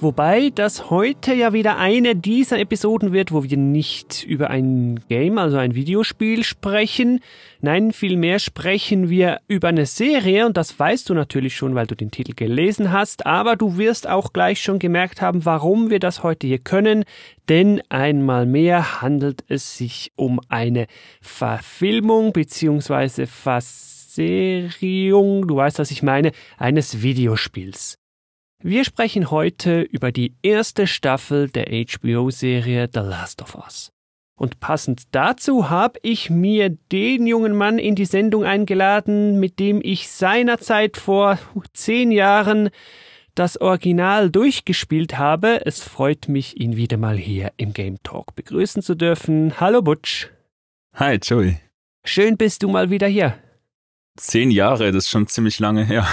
Wobei das heute ja wieder eine dieser Episoden wird, wo wir nicht über ein Game, also ein Videospiel sprechen. Nein, vielmehr sprechen wir über eine Serie und das weißt du natürlich schon, weil du den Titel gelesen hast, aber du wirst auch gleich schon gemerkt haben, warum wir das heute hier können, denn einmal mehr handelt es sich um eine Verfilmung bzw. Verserierung, du weißt, was ich meine, eines Videospiels. Wir sprechen heute über die erste Staffel der HBO-Serie The Last of Us. Und passend dazu habe ich mir den jungen Mann in die Sendung eingeladen, mit dem ich seinerzeit vor zehn Jahren das Original durchgespielt habe. Es freut mich, ihn wieder mal hier im Game Talk begrüßen zu dürfen. Hallo Butch. Hi Joey. Schön bist du mal wieder hier. Zehn Jahre, das ist schon ziemlich lange her.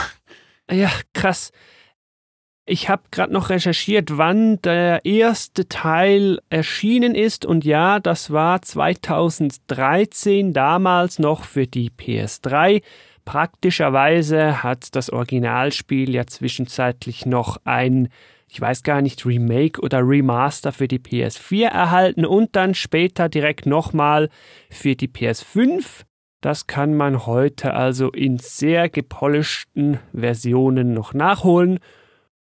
Ja, krass. Ich habe gerade noch recherchiert, wann der erste Teil erschienen ist und ja, das war 2013, damals noch für die PS3. Praktischerweise hat das Originalspiel ja zwischenzeitlich noch ein, ich weiß gar nicht, Remake oder Remaster für die PS4 erhalten und dann später direkt nochmal für die PS5. Das kann man heute also in sehr gepolischten Versionen noch nachholen.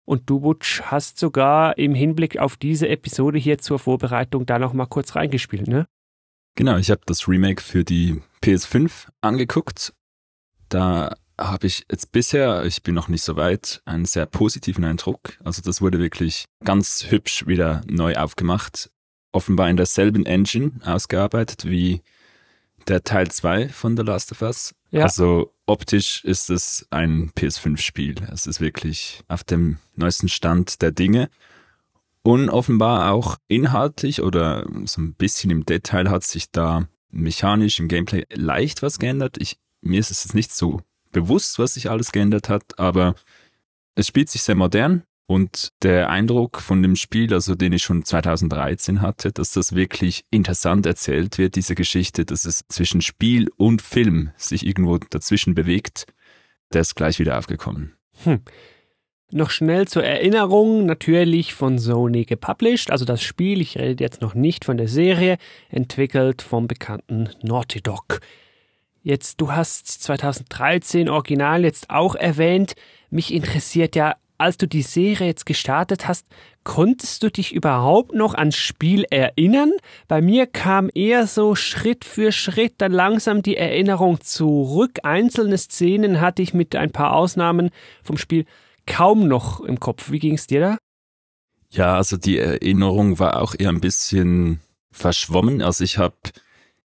Und du, Butch, hast sogar im Hinblick auf diese Episode hier zur Vorbereitung da noch mal kurz reingespielt, ne? Genau, ich habe das Remake für die PS5 angeguckt. Da habe ich jetzt bisher, ich bin noch nicht so weit, einen sehr positiven Eindruck. Also das wurde wirklich ganz hübsch wieder neu aufgemacht. Offenbar in derselben Engine ausgearbeitet wie der Teil 2 von The Last of Us. Ja. Also optisch ist es ein PS5-Spiel. Es ist wirklich auf dem neuesten Stand der Dinge. Und offenbar auch inhaltlich oder so ein bisschen im Detail hat sich da mechanisch im Gameplay leicht was geändert. Ich, mir ist es jetzt nicht so bewusst, was sich alles geändert hat, aber es spielt sich sehr modern und der Eindruck von dem Spiel, also den ich schon 2013 hatte, dass das wirklich interessant erzählt wird, diese Geschichte, dass es zwischen Spiel und Film sich irgendwo dazwischen bewegt, der ist gleich wieder aufgekommen. Hm. Noch schnell zur Erinnerung, natürlich von Sony gepublished, also das Spiel, ich rede jetzt noch nicht von der Serie, entwickelt vom bekannten Naughty Dog. Jetzt, du hast 2013 Original jetzt auch erwähnt. Mich interessiert ja als du die Serie jetzt gestartet hast, konntest du dich überhaupt noch ans Spiel erinnern? Bei mir kam eher so Schritt für Schritt dann langsam die Erinnerung zurück. Einzelne Szenen hatte ich mit ein paar Ausnahmen vom Spiel kaum noch im Kopf. Wie ging es dir da? Ja, also die Erinnerung war auch eher ein bisschen verschwommen. Also ich habe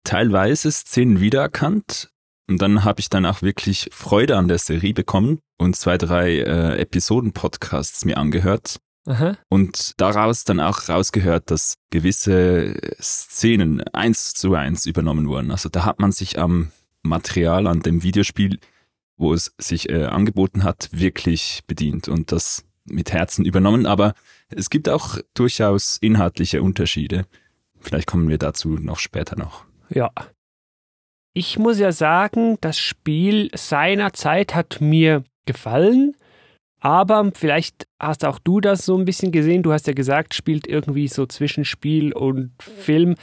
teilweise Szenen wiedererkannt, und dann habe ich dann auch wirklich Freude an der Serie bekommen und zwei, drei äh, Episoden-Podcasts mir angehört. Aha. Und daraus dann auch rausgehört, dass gewisse Szenen eins zu eins übernommen wurden. Also da hat man sich am Material, an dem Videospiel, wo es sich äh, angeboten hat, wirklich bedient und das mit Herzen übernommen. Aber es gibt auch durchaus inhaltliche Unterschiede. Vielleicht kommen wir dazu noch später noch. Ja, ich muss ja sagen, das Spiel seinerzeit hat mir gefallen. Aber vielleicht hast auch du das so ein bisschen gesehen. Du hast ja gesagt, spielt irgendwie so zwischen Spiel und Film.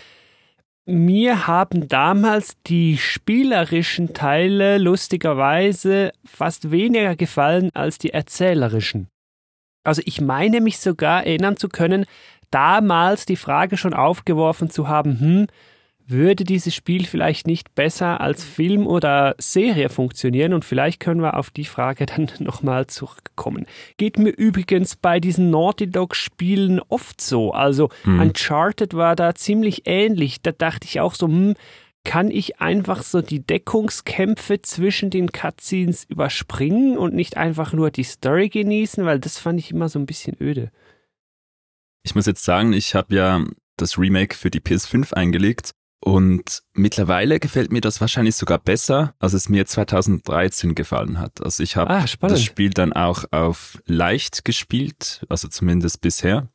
Mir haben damals die spielerischen Teile lustigerweise fast weniger gefallen als die erzählerischen. Also ich meine mich sogar erinnern zu können, damals die Frage schon aufgeworfen zu haben, hm, würde dieses Spiel vielleicht nicht besser als Film oder Serie funktionieren und vielleicht können wir auf die Frage dann nochmal zurückkommen. Geht mir übrigens bei diesen Naughty Dog Spielen oft so. Also hm. Uncharted war da ziemlich ähnlich. Da dachte ich auch so, hm, kann ich einfach so die Deckungskämpfe zwischen den Cutscenes überspringen und nicht einfach nur die Story genießen, weil das fand ich immer so ein bisschen öde. Ich muss jetzt sagen, ich habe ja das Remake für die PS5 eingelegt Und mittlerweile gefällt mir das wahrscheinlich sogar besser, als es mir 2013 gefallen hat. Also ich habe Ah, das Spiel dann auch auf leicht gespielt, also zumindest bisher.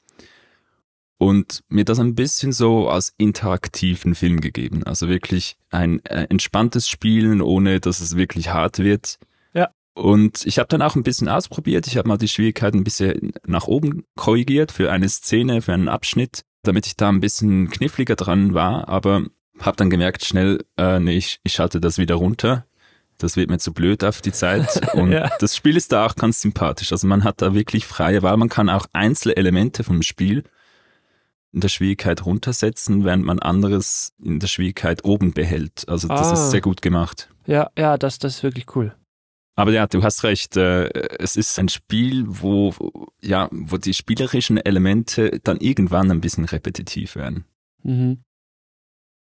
Und mir das ein bisschen so als interaktiven Film gegeben. Also wirklich ein äh, entspanntes Spielen, ohne dass es wirklich hart wird. Ja. Und ich habe dann auch ein bisschen ausprobiert. Ich habe mal die Schwierigkeiten ein bisschen nach oben korrigiert für eine Szene, für einen Abschnitt, damit ich da ein bisschen kniffliger dran war. Aber habe dann gemerkt schnell, äh, nee, ich, ich schalte das wieder runter. Das wird mir zu blöd auf die Zeit. Und Ja. das Spiel ist da auch ganz sympathisch. Also man hat da wirklich freie Wahl. Man kann auch einzelne Elemente vom Spiel in der Schwierigkeit runtersetzen, während man anderes in der Schwierigkeit oben behält. Also das Ah. ist sehr gut gemacht. Ja, ja, das, das ist wirklich cool. Aber ja, du hast recht. Äh, es ist ein Spiel, wo ja, wo die spielerischen Elemente dann irgendwann ein bisschen repetitiv werden. Mhm.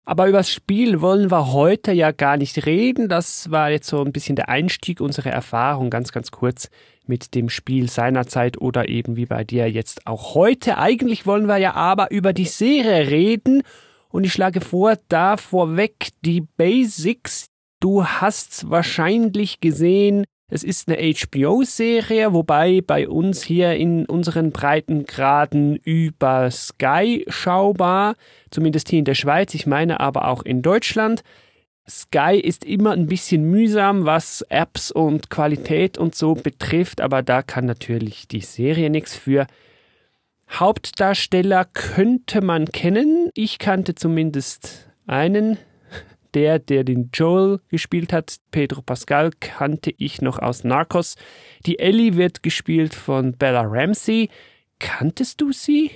Aber über das Spiel wollen wir heute ja gar nicht reden. Das war jetzt so ein bisschen der Einstieg unserer Erfahrung, ganz, ganz kurz mit dem Spiel seinerzeit oder eben wie bei dir jetzt auch heute. Eigentlich wollen wir ja aber über die Serie reden. Und ich schlage vor, da vorweg die Basics. Du hast wahrscheinlich gesehen, es ist eine HBO-Serie, wobei bei uns hier in unseren Breitengraden über Sky schaubar, zumindest hier in der Schweiz, ich meine aber auch in Deutschland. Sky ist immer ein bisschen mühsam, was Apps und Qualität und so betrifft, aber da kann natürlich die Serie nichts für. Hauptdarsteller könnte man kennen. Ich kannte zumindest einen, der, der den Joel gespielt hat, Pedro Pascal, kannte ich noch aus Narcos. Die Ellie wird gespielt von Bella Ramsey. Kanntest du sie?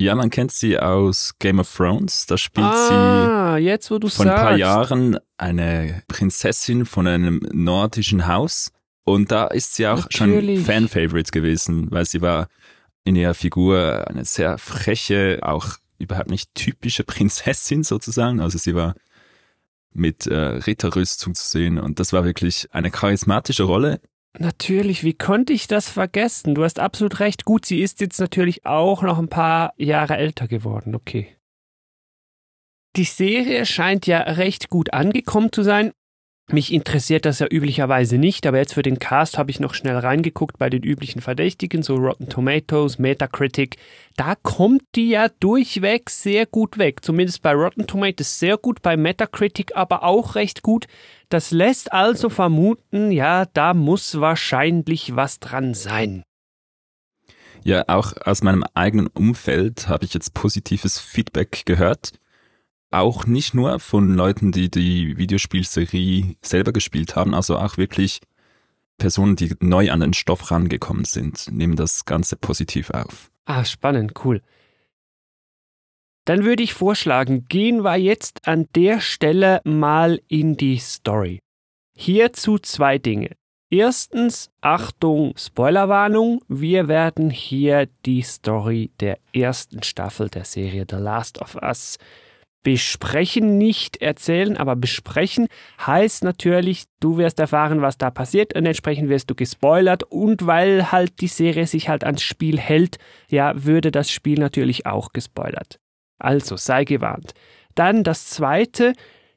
Ja, man kennt sie aus Game of Thrones. Da spielt ah, jetzt wo du sie vor ein sagst. paar Jahren eine Prinzessin von einem nordischen Haus. Und da ist sie auch Natürlich. schon Fan-Favorite gewesen, weil sie war in ihrer Figur eine sehr freche, auch überhaupt nicht typische Prinzessin sozusagen. Also sie war mit äh, Ritterrüstung zu sehen und das war wirklich eine charismatische Rolle. Natürlich, wie konnte ich das vergessen? Du hast absolut recht. Gut, sie ist jetzt natürlich auch noch ein paar Jahre älter geworden, okay. Die Serie scheint ja recht gut angekommen zu sein. Mich interessiert das ja üblicherweise nicht, aber jetzt für den Cast habe ich noch schnell reingeguckt bei den üblichen Verdächtigen, so Rotten Tomatoes, Metacritic. Da kommt die ja durchweg sehr gut weg. Zumindest bei Rotten Tomatoes sehr gut, bei Metacritic aber auch recht gut. Das lässt also vermuten, ja, da muss wahrscheinlich was dran sein. Ja, auch aus meinem eigenen Umfeld habe ich jetzt positives Feedback gehört. Auch nicht nur von Leuten, die die Videospielserie selber gespielt haben, also auch wirklich Personen, die neu an den Stoff rangekommen sind, nehmen das Ganze positiv auf. Ah, spannend, cool. Dann würde ich vorschlagen, gehen wir jetzt an der Stelle mal in die Story. Hierzu zwei Dinge. Erstens, Achtung, Spoilerwarnung, wir werden hier die Story der ersten Staffel der Serie The Last of Us besprechen, nicht erzählen, aber besprechen heißt natürlich, du wirst erfahren, was da passiert und entsprechend wirst du gespoilert und weil halt die Serie sich halt ans Spiel hält, ja, würde das Spiel natürlich auch gespoilert. Also sei gewarnt. Dann das zweite,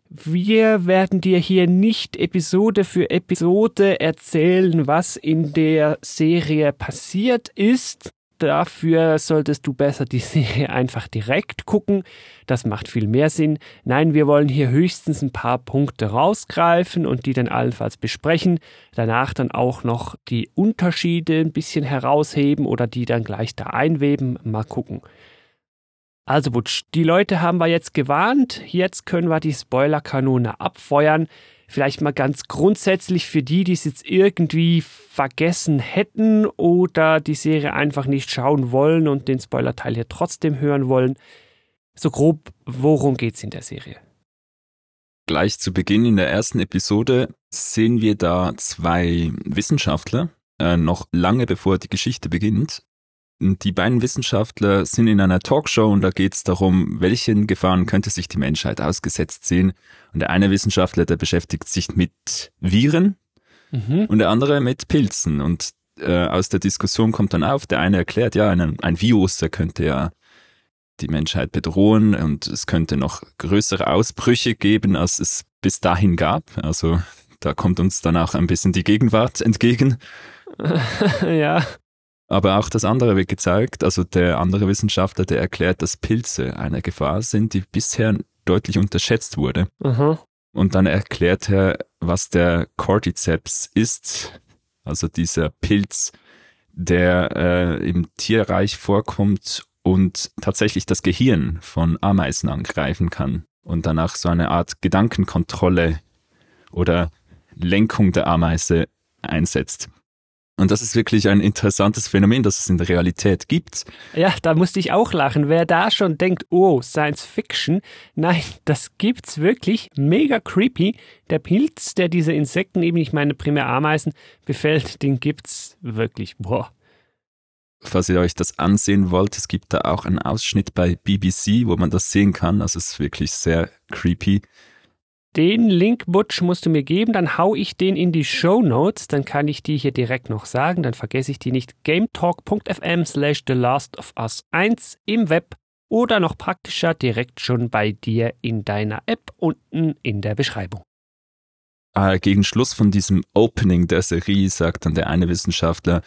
wir werden dir hier nicht Episode für Episode erzählen, was in der Serie passiert ist. Dafür solltest du besser die Serie einfach direkt gucken. Das macht viel mehr Sinn. Nein, wir wollen hier höchstens ein paar Punkte rausgreifen und die dann allenfalls besprechen. Danach dann auch noch die Unterschiede ein bisschen herausheben oder die dann gleich da einweben. Mal gucken. Also Butsch, die Leute haben wir jetzt gewarnt. Jetzt können wir die Spoilerkanone abfeuern. Vielleicht mal ganz grundsätzlich für die, die es jetzt irgendwie vergessen hätten oder die Serie einfach nicht schauen wollen und den Spoilerteil hier trotzdem hören wollen. So grob, worum geht's in der Serie? Gleich zu Beginn in der ersten Episode sehen wir da zwei Wissenschaftler, äh, noch lange bevor die Geschichte beginnt. Die beiden Wissenschaftler sind in einer Talkshow und da geht es darum, welchen Gefahren könnte sich die Menschheit ausgesetzt sehen. Und der eine Wissenschaftler, der beschäftigt sich mit Viren Mhm. und der andere mit Pilzen. Und äh, aus der Diskussion kommt dann auf, der eine erklärt, ja, ein, ein Virus, der könnte ja die Menschheit bedrohen und es könnte noch größere Ausbrüche geben, als es bis dahin gab. Also da kommt uns dann auch ein bisschen die Gegenwart entgegen. ja. Aber auch das andere wird gezeigt. Also der andere Wissenschaftler, der erklärt, dass Pilze eine Gefahr sind, die bisher deutlich unterschätzt wurde. Aha. Und dann erklärt er, was der Cordyceps ist. Also dieser Pilz, der äh, im Tierreich vorkommt und tatsächlich das Gehirn von Ameisen angreifen kann und danach so eine Art Gedankenkontrolle oder Lenkung der Ameise einsetzt. Und das ist wirklich ein interessantes Phänomen, das es in der Realität gibt. Ja, da musste ich auch lachen. Wer da schon denkt, oh, Science Fiction, nein, das gibt's wirklich. Mega creepy. Der Pilz, der diese Insekten, eben nicht meine primär Ameisen, befällt, den gibt's wirklich. Boah. Falls ihr euch das ansehen wollt, es gibt da auch einen Ausschnitt bei BBC, wo man das sehen kann. Also es ist wirklich sehr creepy. Den Link, Butch, musst du mir geben, dann hau ich den in die Show Notes, dann kann ich die hier direkt noch sagen, dann vergesse ich die nicht. gametalk.fm slash The Last of Us 1 im Web oder noch praktischer direkt schon bei dir in deiner App unten in der Beschreibung. Äh, gegen Schluss von diesem Opening der Serie sagt dann der eine Wissenschaftler,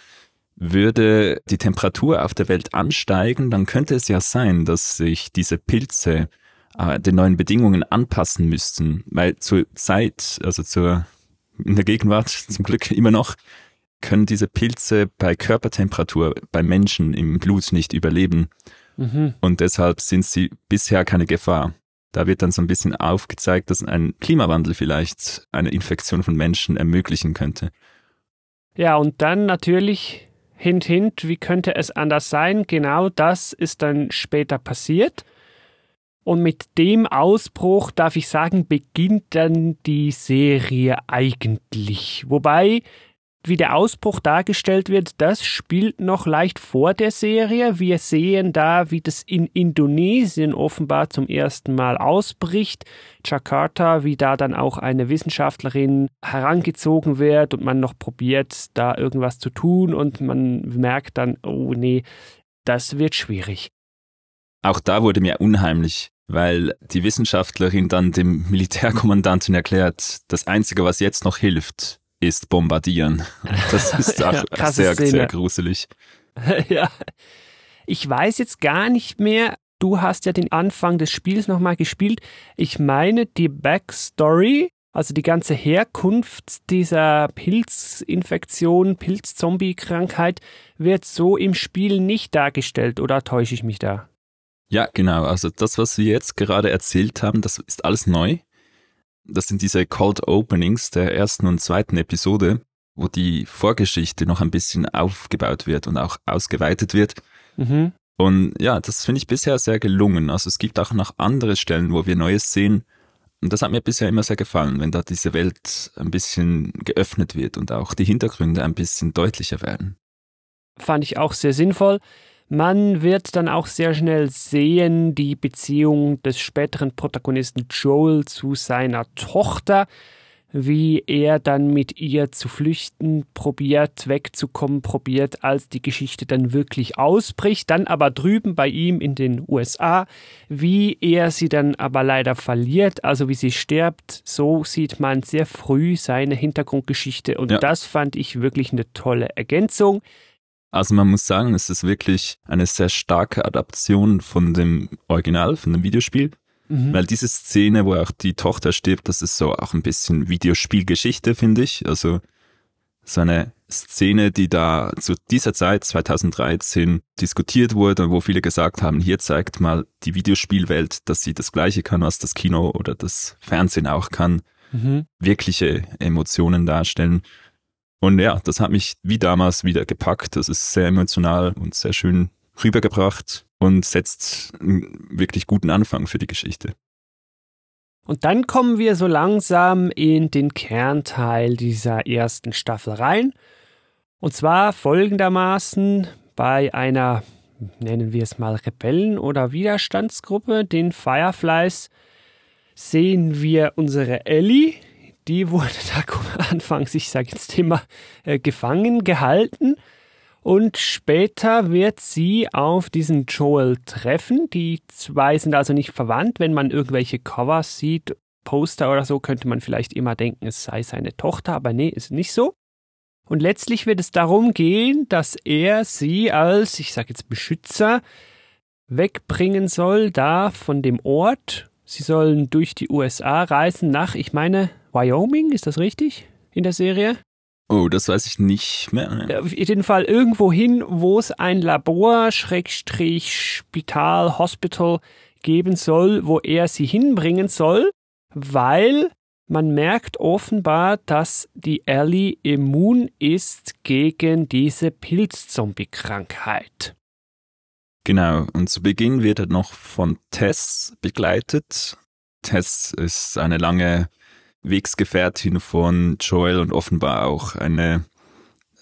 würde die Temperatur auf der Welt ansteigen, dann könnte es ja sein, dass sich diese Pilze äh, den neuen Bedingungen anpassen müssten, weil zur Zeit, also zur, in der Gegenwart zum Glück immer noch, können diese Pilze bei Körpertemperatur bei Menschen im Blut nicht überleben. Mhm. Und deshalb sind sie bisher keine Gefahr. Da wird dann so ein bisschen aufgezeigt, dass ein Klimawandel vielleicht eine Infektion von Menschen ermöglichen könnte. Ja, und dann natürlich, hint, hint, wie könnte es anders sein? Genau das ist dann später passiert. Und mit dem Ausbruch, darf ich sagen, beginnt dann die Serie eigentlich. Wobei, wie der Ausbruch dargestellt wird, das spielt noch leicht vor der Serie. Wir sehen da, wie das in Indonesien offenbar zum ersten Mal ausbricht. Jakarta, wie da dann auch eine Wissenschaftlerin herangezogen wird und man noch probiert, da irgendwas zu tun und man merkt dann, oh nee, das wird schwierig. Auch da wurde mir unheimlich, weil die Wissenschaftlerin dann dem Militärkommandanten erklärt, das Einzige, was jetzt noch hilft, ist bombardieren. Das ist auch Ja, sehr, Szene. sehr gruselig. ja. Ich weiß jetzt gar nicht mehr. Du hast ja den Anfang des Spiels nochmal gespielt. Ich meine, die Backstory, also die ganze Herkunft dieser Pilzinfektion, Pilzzombie-Krankheit, wird so im Spiel nicht dargestellt, oder täusche ich mich da? Ja, genau. Also das, was wir jetzt gerade erzählt haben, das ist alles neu. Das sind diese Cold Openings der ersten und zweiten Episode, wo die Vorgeschichte noch ein bisschen aufgebaut wird und auch ausgeweitet wird. Mhm. Und ja, das finde ich bisher sehr gelungen. Also es gibt auch noch andere Stellen, wo wir Neues sehen. Und das hat mir bisher immer sehr gefallen, wenn da diese Welt ein bisschen geöffnet wird und auch die Hintergründe ein bisschen deutlicher werden. fand ich auch sehr sinnvoll. Man wird dann auch sehr schnell sehen, die Beziehung des späteren Protagonisten Joel zu seiner Tochter, wie er dann mit ihr zu flüchten probiert, wegzukommen probiert, als die Geschichte dann wirklich ausbricht, dann aber drüben bei ihm in den USA, wie er sie dann aber leider verliert, also wie sie stirbt, so sieht man sehr früh seine Hintergrundgeschichte und Ja. das fand ich wirklich eine tolle Ergänzung. Also man muss sagen, es ist wirklich eine sehr starke Adaption von dem Original, von dem Videospiel. Weil diese Szene, wo auch die Tochter stirbt, das ist so auch ein bisschen Videospielgeschichte, finde ich. Also so eine Szene, die da zu dieser Zeit, 2013, diskutiert wurde, wo viele gesagt haben, hier zeigt mal die Videospielwelt, dass sie das Gleiche kann, was das Kino oder das Fernsehen auch kann. Mhm. Wirkliche Emotionen darstellen. Und ja, das hat mich wie damals wieder gepackt. Das ist sehr emotional und sehr schön rübergebracht und setzt einen wirklich guten Anfang für die Geschichte. Und dann kommen wir so langsam in den Kernteil dieser ersten Staffel rein. Und zwar folgendermaßen bei einer, nennen wir es mal Rebellen- oder Widerstandsgruppe, den Fireflies, sehen wir unsere Ellie. Die wurde da anfangs, ich sage jetzt immer, äh, gefangen gehalten. Und später wird sie auf diesen Joel treffen. Die zwei sind also nicht verwandt. Wenn man irgendwelche Covers sieht, Poster oder so, könnte man vielleicht immer denken, es sei seine Tochter, aber nee, ist nicht so. Und letztlich wird es darum gehen, dass er sie als, ich sage jetzt Beschützer, wegbringen soll, da von dem Ort. Sie sollen durch die USA reisen nach, ich meine, Wyoming, ist das richtig in der Serie? Oh, das weiß ich nicht mehr. Auf jeden Fall irgendwo hin, wo es ein Labor, Schrägstrich, Spital, Hospital geben soll, wo er sie hinbringen soll, weil man merkt offenbar, dass die Ellie immun ist gegen diese Pilzzombie-Krankheit. Genau, und zu Beginn wird er noch von Tess begleitet. Tess ist eine lange Wegsgefährtin von Joel und offenbar auch eine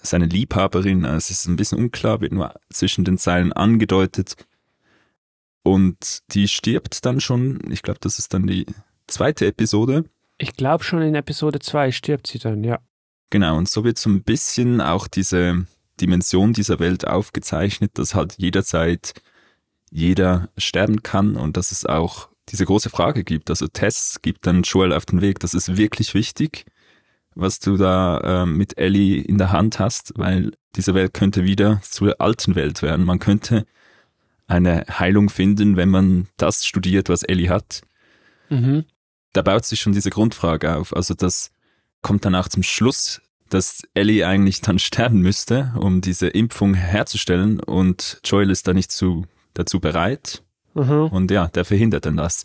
seine Liebhaberin. Also es ist ein bisschen unklar, wird nur zwischen den Zeilen angedeutet. Und die stirbt dann schon. Ich glaube, das ist dann die zweite Episode. Ich glaube schon in Episode 2 stirbt sie dann, ja. Genau, und so wird so ein bisschen auch diese Dimension dieser Welt aufgezeichnet, dass halt jederzeit jeder sterben kann und dass es auch diese große Frage gibt. Also Tess gibt dann Joel auf den Weg. Das ist wirklich wichtig, was du da äh, mit Ellie in der Hand hast, weil diese Welt könnte wieder zur alten Welt werden. Man könnte eine Heilung finden, wenn man das studiert, was Ellie hat. Mhm. Da baut sich schon diese Grundfrage auf. Also das kommt dann auch zum Schluss, dass Ellie eigentlich dann sterben müsste, um diese Impfung herzustellen und Joel ist da nicht zu, dazu bereit. Mhm. Und ja, der verhindert dann das.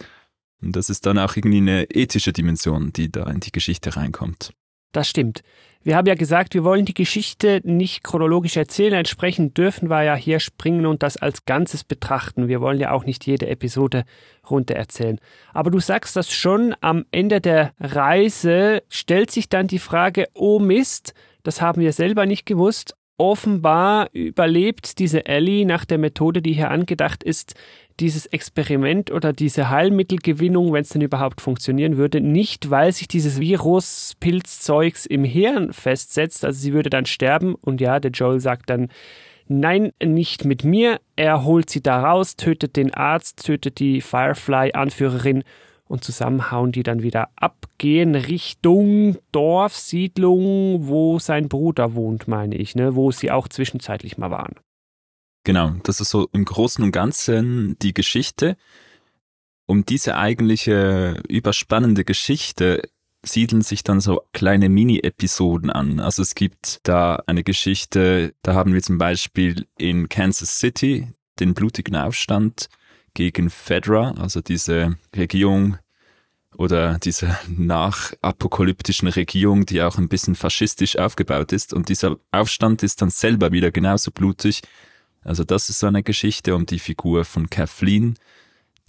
Und das ist dann auch irgendwie eine ethische Dimension, die da in die Geschichte reinkommt. Das stimmt. Wir haben ja gesagt, wir wollen die Geschichte nicht chronologisch erzählen. Entsprechend dürfen wir ja hier springen und das als Ganzes betrachten. Wir wollen ja auch nicht jede Episode runter erzählen. Aber du sagst das schon, am Ende der Reise stellt sich dann die Frage, oh Mist, das haben wir selber nicht gewusst. Offenbar überlebt diese Ellie nach der Methode, die hier angedacht ist, dieses Experiment oder diese Heilmittelgewinnung, wenn es denn überhaupt funktionieren würde, nicht, weil sich dieses Virus-Pilzzeugs im Hirn festsetzt. Also sie würde dann sterben und ja, der Joel sagt dann, nein, nicht mit mir. Er holt sie da raus, tötet den Arzt, tötet die Firefly-Anführerin und zusammen hauen die dann wieder ab, gehen Richtung Dorf, Siedlung, wo sein Bruder wohnt, meine ich, ne, wo sie auch zwischenzeitlich mal waren. Genau, das ist so im Großen und Ganzen die Geschichte. Um diese eigentliche überspannende Geschichte siedeln sich dann so kleine Mini-Episoden an. Also es gibt da eine Geschichte, da haben wir zum Beispiel in Kansas City den blutigen Aufstand gegen Fedra, also diese Regierung oder diese nachapokalyptischen Regierung, die auch ein bisschen faschistisch aufgebaut ist. Und dieser Aufstand ist dann selber wieder genauso blutig also das ist so eine Geschichte um die Figur von Kathleen,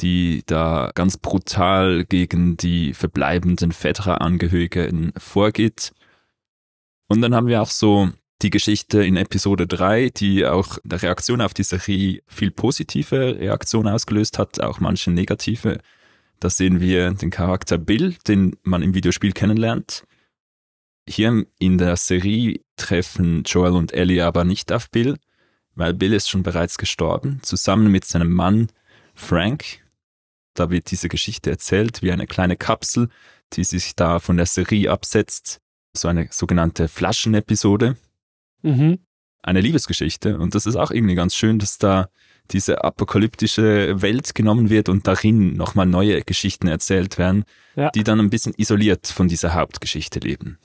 die da ganz brutal gegen die verbleibenden Fedra-Angehörigen vorgeht. Und dann haben wir auch so die Geschichte in Episode 3, die auch der Reaktion auf die Serie viel positive Reaktion ausgelöst hat, auch manche negative. Da sehen wir den Charakter Bill, den man im Videospiel kennenlernt. Hier in der Serie treffen Joel und Ellie aber nicht auf Bill, weil Bill ist schon bereits gestorben, zusammen mit seinem Mann Frank. Da wird diese Geschichte erzählt wie eine kleine Kapsel, die sich da von der Serie absetzt. So eine sogenannte Flaschenepisode. Mhm. Eine Liebesgeschichte. Und das ist auch irgendwie ganz schön, dass da diese apokalyptische Welt genommen wird und darin nochmal neue Geschichten erzählt werden, ja. die dann ein bisschen isoliert von dieser Hauptgeschichte leben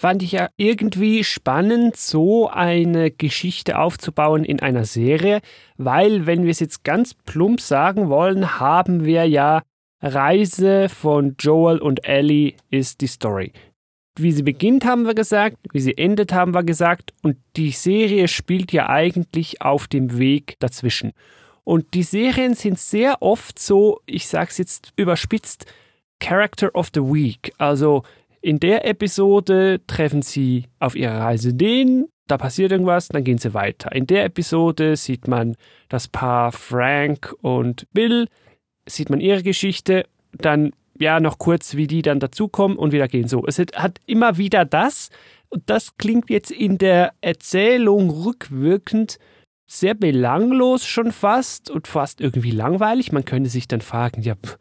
fand ich ja irgendwie spannend, so eine Geschichte aufzubauen in einer Serie, weil, wenn wir es jetzt ganz plump sagen wollen, haben wir ja Reise von Joel und Ellie ist die Story. Wie sie beginnt, haben wir gesagt, wie sie endet, haben wir gesagt, und die Serie spielt ja eigentlich auf dem Weg dazwischen. Und die Serien sind sehr oft so, ich sag's jetzt überspitzt, Character of the Week. Also in der Episode treffen sie auf ihrer Reise den, da passiert irgendwas, dann gehen sie weiter. In der Episode sieht man das Paar Frank und Bill, sieht man ihre Geschichte, dann ja noch kurz, wie die dann dazukommen und wieder gehen so. Es hat immer wieder das, Und das klingt jetzt in der Erzählung rückwirkend sehr belanglos schon fast und fast irgendwie langweilig. Man könnte sich dann fragen, ja, pff,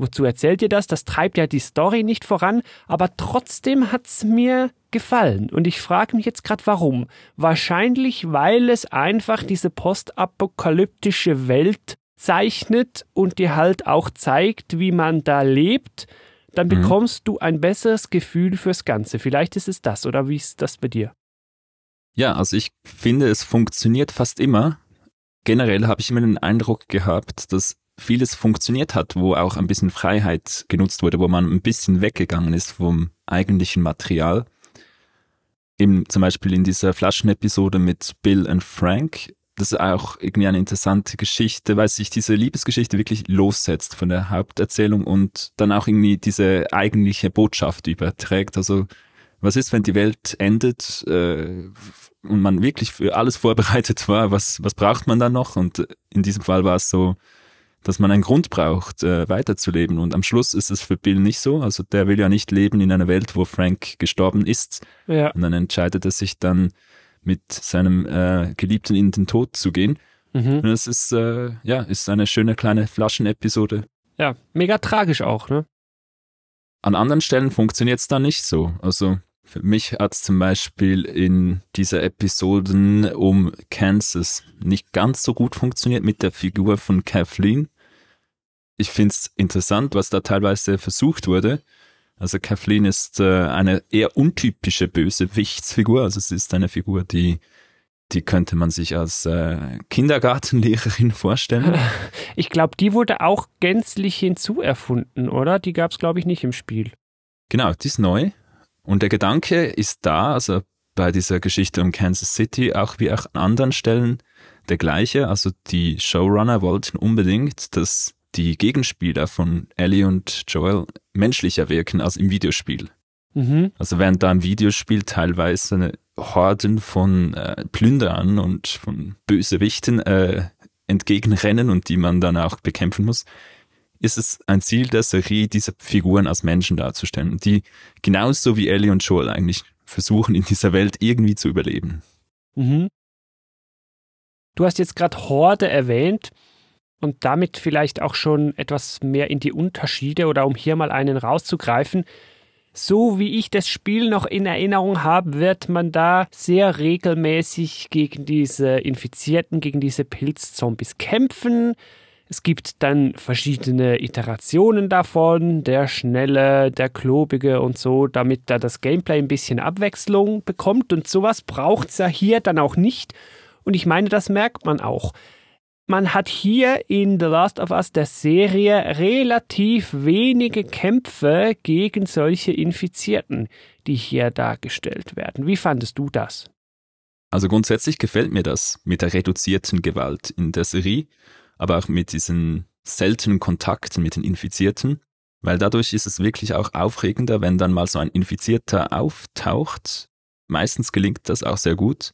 wozu erzählt ihr das? Das treibt ja die Story nicht voran, aber trotzdem hat's mir gefallen. Und ich frage mich jetzt gerade warum. Wahrscheinlich, weil es einfach diese postapokalyptische Welt zeichnet und dir halt auch zeigt, wie man da lebt, dann mhm. bekommst du ein besseres Gefühl fürs Ganze. Vielleicht ist es das, oder wie ist das bei dir? Ja, also ich finde, es funktioniert fast immer. Generell habe ich immer den Eindruck gehabt, dass vieles funktioniert hat, wo auch ein bisschen Freiheit genutzt wurde, wo man ein bisschen weggegangen ist vom eigentlichen Material. Eben zum Beispiel in dieser Flaschenepisode mit Bill und Frank das ist auch irgendwie eine interessante Geschichte, weil sich diese Liebesgeschichte wirklich lossetzt von der Haupterzählung und dann auch irgendwie diese eigentliche Botschaft überträgt. Also was ist, wenn die Welt endet äh, und man wirklich für alles vorbereitet war? Was, was braucht man dann noch? Und in diesem Fall war es so, dass man einen Grund braucht, äh, weiterzuleben. Und am Schluss ist es für Bill nicht so. Also der will ja nicht leben in einer Welt, wo Frank gestorben ist. Ja. Und dann entscheidet er sich dann, mit seinem äh, Geliebten in den Tod zu gehen. Mhm. Und es ist, äh, ja, ist eine schöne kleine Flaschenepisode. Ja, mega tragisch auch, ne? An anderen Stellen funktioniert es da nicht so. Also für mich hat es zum Beispiel in dieser Episoden um Kansas nicht ganz so gut funktioniert mit der Figur von Kathleen. Ich finde es interessant, was da teilweise versucht wurde. Also Kathleen ist äh, eine eher untypische Bösewichtsfigur. Also es ist eine Figur, die die könnte man sich als äh, Kindergartenlehrerin vorstellen. Ich glaube, die wurde auch gänzlich hinzuerfunden, oder? Die gab es, glaube ich, nicht im Spiel. Genau, die ist neu. Und der Gedanke ist da, also bei dieser Geschichte um Kansas City, auch wie auch an anderen Stellen der gleiche. Also die Showrunner wollten unbedingt, dass die Gegenspieler von Ellie und Joel menschlicher wirken als im Videospiel. Mhm. Also während da im Videospiel teilweise eine Horden von äh, Plünderern und von Bösewichten äh, entgegenrennen und die man dann auch bekämpfen muss, ist es ein Ziel der Serie, diese Figuren als Menschen darzustellen, die genauso wie Ellie und Joel eigentlich versuchen, in dieser Welt irgendwie zu überleben. Mhm. Du hast jetzt gerade Horde erwähnt und damit vielleicht auch schon etwas mehr in die Unterschiede oder um hier mal einen rauszugreifen. So wie ich das Spiel noch in Erinnerung habe, wird man da sehr regelmäßig gegen diese Infizierten, gegen diese Pilzzombies kämpfen. Es gibt dann verschiedene Iterationen davon, der schnelle, der klobige und so, damit da das Gameplay ein bisschen Abwechslung bekommt. Und sowas braucht es ja hier dann auch nicht. Und ich meine, das merkt man auch man hat hier in The Last of Us der Serie relativ wenige Kämpfe gegen solche Infizierten, die hier dargestellt werden. Wie fandest du das? Also grundsätzlich gefällt mir das mit der reduzierten Gewalt in der Serie, aber auch mit diesen seltenen Kontakten mit den Infizierten, weil dadurch ist es wirklich auch aufregender, wenn dann mal so ein Infizierter auftaucht. Meistens gelingt das auch sehr gut.